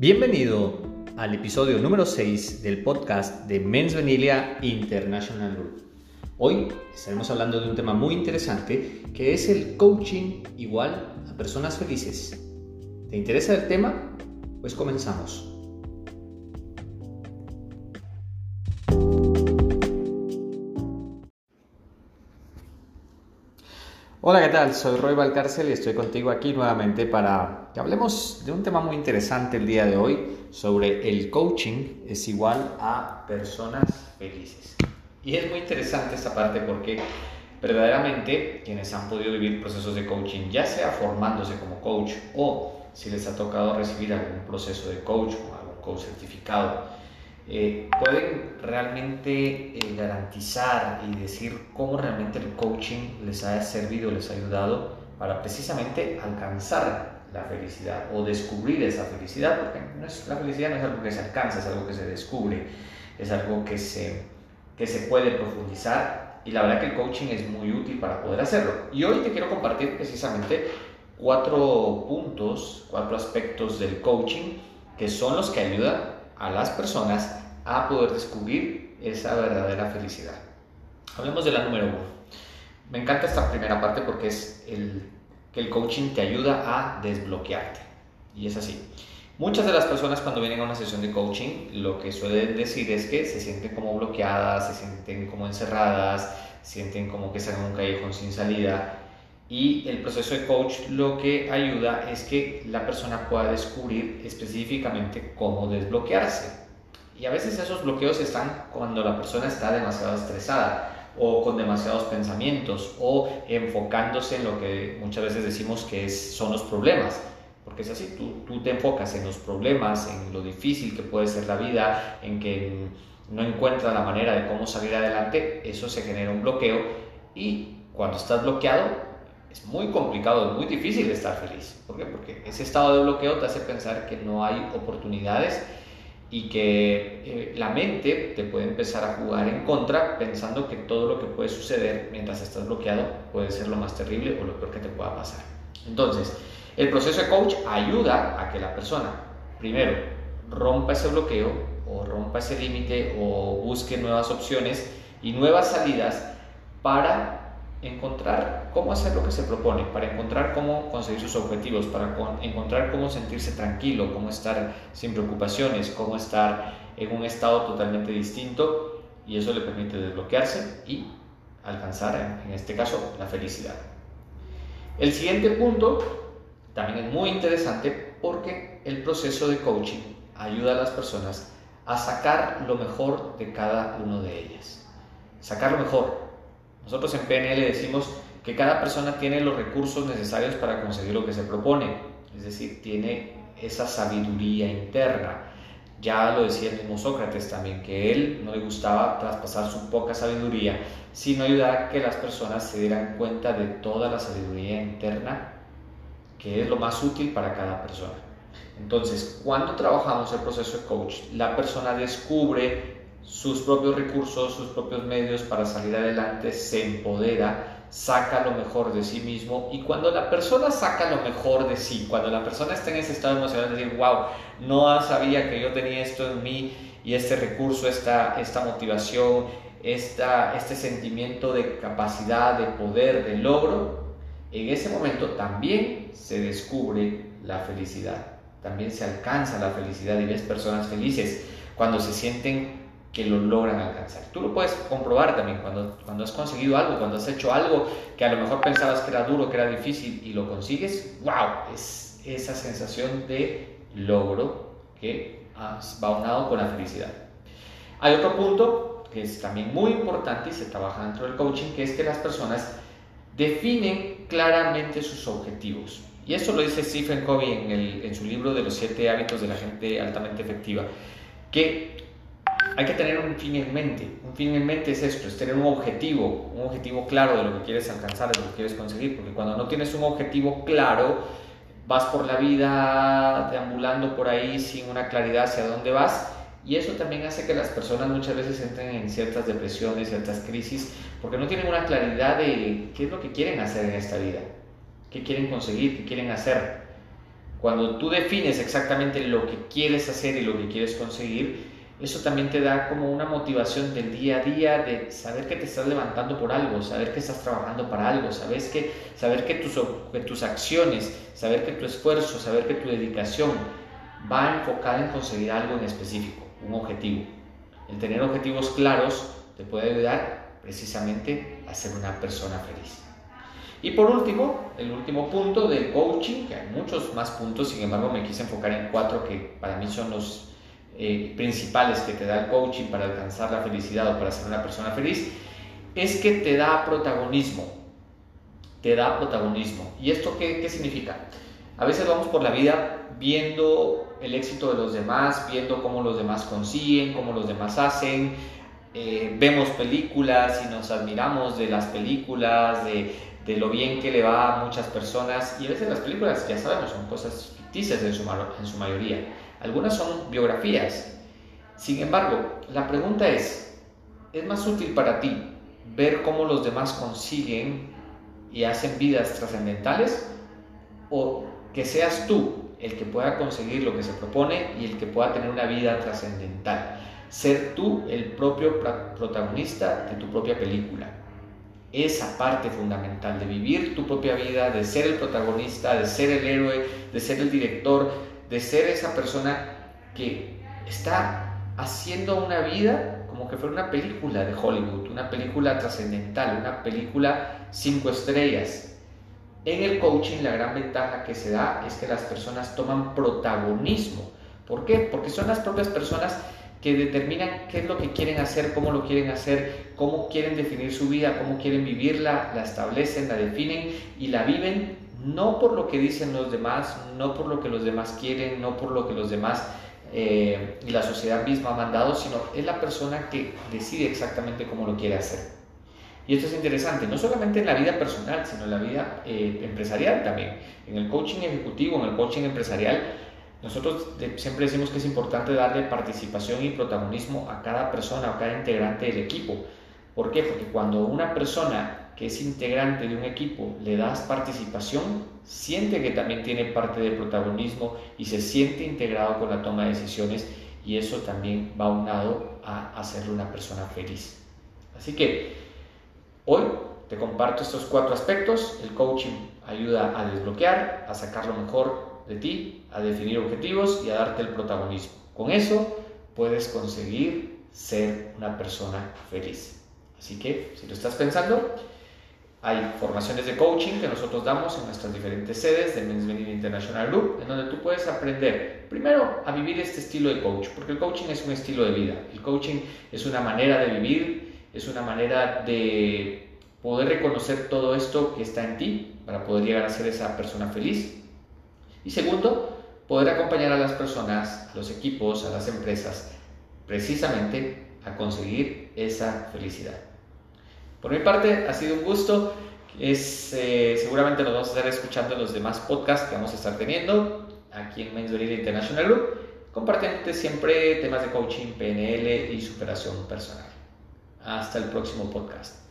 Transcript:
Bienvenido al episodio número 6 del podcast de Men's Vanilla International Group. Hoy estaremos hablando de un tema muy interesante que es el coaching igual a personas felices. ¿Te interesa el tema? Pues comenzamos. Hola, ¿qué tal? Soy Roy Valcárcel y estoy contigo aquí nuevamente para que hablemos de un tema muy interesante el día de hoy sobre el coaching es igual a personas felices. Y es muy interesante esta parte porque verdaderamente quienes han podido vivir procesos de coaching, ya sea formándose como coach o si les ha tocado recibir algún proceso de coach o algún coach certificado, eh, pueden realmente eh, garantizar y decir cómo realmente el coaching les ha servido, les ha ayudado para precisamente alcanzar la felicidad o descubrir esa felicidad, porque no es, la felicidad no es algo que se alcanza, es algo que se descubre, es algo que se, que se puede profundizar y la verdad que el coaching es muy útil para poder hacerlo. Y hoy te quiero compartir precisamente cuatro puntos, cuatro aspectos del coaching que son los que ayudan a las personas a poder descubrir esa verdadera felicidad. Hablemos de la número uno. Me encanta esta primera parte porque es el, que el coaching te ayuda a desbloquearte. Y es así. Muchas de las personas cuando vienen a una sesión de coaching lo que suelen decir es que se sienten como bloqueadas, se sienten como encerradas, sienten como que están en un callejón sin salida. Y el proceso de coach lo que ayuda es que la persona pueda descubrir específicamente cómo desbloquearse. Y a veces esos bloqueos están cuando la persona está demasiado estresada o con demasiados pensamientos o enfocándose en lo que muchas veces decimos que es, son los problemas. Porque es así, tú, tú te enfocas en los problemas, en lo difícil que puede ser la vida, en que no encuentras la manera de cómo salir adelante, eso se genera un bloqueo y cuando estás bloqueado es muy complicado, es muy difícil estar feliz. ¿Por qué? Porque ese estado de bloqueo te hace pensar que no hay oportunidades y que eh, la mente te puede empezar a jugar en contra pensando que todo lo que puede suceder mientras estás bloqueado puede ser lo más terrible o lo peor que te pueda pasar. Entonces, el proceso de coach ayuda a que la persona, primero, rompa ese bloqueo o rompa ese límite o busque nuevas opciones y nuevas salidas para encontrar cómo hacer lo que se propone, para encontrar cómo conseguir sus objetivos, para encontrar cómo sentirse tranquilo, cómo estar sin preocupaciones, cómo estar en un estado totalmente distinto y eso le permite desbloquearse y alcanzar, en este caso, la felicidad. El siguiente punto también es muy interesante porque el proceso de coaching ayuda a las personas a sacar lo mejor de cada uno de ellas. Sacar lo mejor, nosotros en PNL decimos que cada persona tiene los recursos necesarios para conseguir lo que se propone, es decir, tiene esa sabiduría interna. Ya lo decía el mismo Sócrates también, que él no le gustaba traspasar su poca sabiduría, sino ayudar a que las personas se dieran cuenta de toda la sabiduría interna que es lo más útil para cada persona. Entonces, cuando trabajamos el proceso de coach, la persona descubre sus propios recursos, sus propios medios para salir adelante, se empodera, saca lo mejor de sí mismo y cuando la persona saca lo mejor de sí, cuando la persona está en ese estado emocional de decir, wow, no sabía que yo tenía esto en mí y este recurso, esta, esta motivación, esta, este sentimiento de capacidad, de poder, de logro, en ese momento también se descubre la felicidad, también se alcanza la felicidad y ves personas felices. Cuando se sienten que lo logran alcanzar. Tú lo puedes comprobar también cuando, cuando has conseguido algo, cuando has hecho algo que a lo mejor pensabas que era duro, que era difícil y lo consigues, wow, es esa sensación de logro que va unado con la felicidad. Hay otro punto que es también muy importante y se trabaja dentro del coaching, que es que las personas definen claramente sus objetivos. Y eso lo dice Stephen Covey en, el, en su libro de los siete hábitos de la gente altamente efectiva, que hay que tener un fin en mente. Un fin en mente es esto, es tener un objetivo, un objetivo claro de lo que quieres alcanzar, de lo que quieres conseguir, porque cuando no tienes un objetivo claro, vas por la vida deambulando por ahí sin una claridad hacia dónde vas. Y eso también hace que las personas muchas veces entren en ciertas depresiones, ciertas crisis, porque no tienen una claridad de qué es lo que quieren hacer en esta vida, qué quieren conseguir, qué quieren hacer. Cuando tú defines exactamente lo que quieres hacer y lo que quieres conseguir, eso también te da como una motivación del día a día de saber que te estás levantando por algo, saber que estás trabajando para algo, sabes que, saber que tus, que tus acciones, saber que tu esfuerzo, saber que tu dedicación va enfocada en conseguir algo en específico, un objetivo. El tener objetivos claros te puede ayudar precisamente a ser una persona feliz. Y por último, el último punto del coaching, que hay muchos más puntos, sin embargo me quise enfocar en cuatro que para mí son los eh, principales que te da el coaching para alcanzar la felicidad o para ser una persona feliz, es que te da protagonismo. Te da protagonismo. ¿Y esto qué, qué significa? A veces vamos por la vida viendo el éxito de los demás, viendo cómo los demás consiguen, cómo los demás hacen, eh, vemos películas y nos admiramos de las películas, de, de, lo bien que le va a muchas personas y a veces las películas, ya sabemos, son cosas ficticias en su, en su mayoría. Algunas son biografías. Sin embargo, la pregunta es, ¿es más útil para ti ver cómo los demás consiguen y hacen vidas trascendentales o que seas tú el que pueda conseguir lo que se propone y el que pueda tener una vida trascendental? Ser tú el propio protagonista de tu propia película. Esa parte fundamental de vivir tu propia vida, de ser el protagonista, de ser el héroe, de ser el director, de ser esa persona que está haciendo una vida como que fuera una película de Hollywood, una película trascendental, una película cinco estrellas. En el coaching la gran ventaja que se da es que las personas toman protagonismo. ¿Por qué? Porque son las propias personas que determinan qué es lo que quieren hacer, cómo lo quieren hacer, cómo quieren definir su vida, cómo quieren vivirla, la establecen, la definen y la viven no por lo que dicen los demás, no por lo que los demás quieren, no por lo que los demás eh, y la sociedad misma ha mandado, sino es la persona que decide exactamente cómo lo quiere hacer. Y esto es interesante, no solamente en la vida personal, sino en la vida eh, empresarial también. En el coaching ejecutivo, en el coaching empresarial, nosotros siempre decimos que es importante darle participación y protagonismo a cada persona, a cada integrante del equipo. ¿Por qué? Porque cuando una persona que es integrante de un equipo le das participación, siente que también tiene parte de protagonismo y se siente integrado con la toma de decisiones y eso también va unado a hacerle una persona feliz. Así que hoy te comparto estos cuatro aspectos. El coaching ayuda a desbloquear, a sacar lo mejor de ti, a definir objetivos y a darte el protagonismo. Con eso puedes conseguir ser una persona feliz. Así que si lo estás pensando, hay formaciones de coaching que nosotros damos en nuestras diferentes sedes de Men's Venir International Group, en donde tú puedes aprender primero a vivir este estilo de coach, porque el coaching es un estilo de vida. El coaching es una manera de vivir, es una manera de poder reconocer todo esto que está en ti para poder llegar a ser esa persona feliz. Y segundo, poder acompañar a las personas, a los equipos, a las empresas, precisamente a conseguir esa felicidad. Por mi parte, ha sido un gusto. Es, eh, seguramente nos vamos a estar escuchando en los demás podcasts que vamos a estar teniendo aquí en Men's International Group, compartiéndote siempre temas de coaching, PNL y superación personal. Hasta el próximo podcast.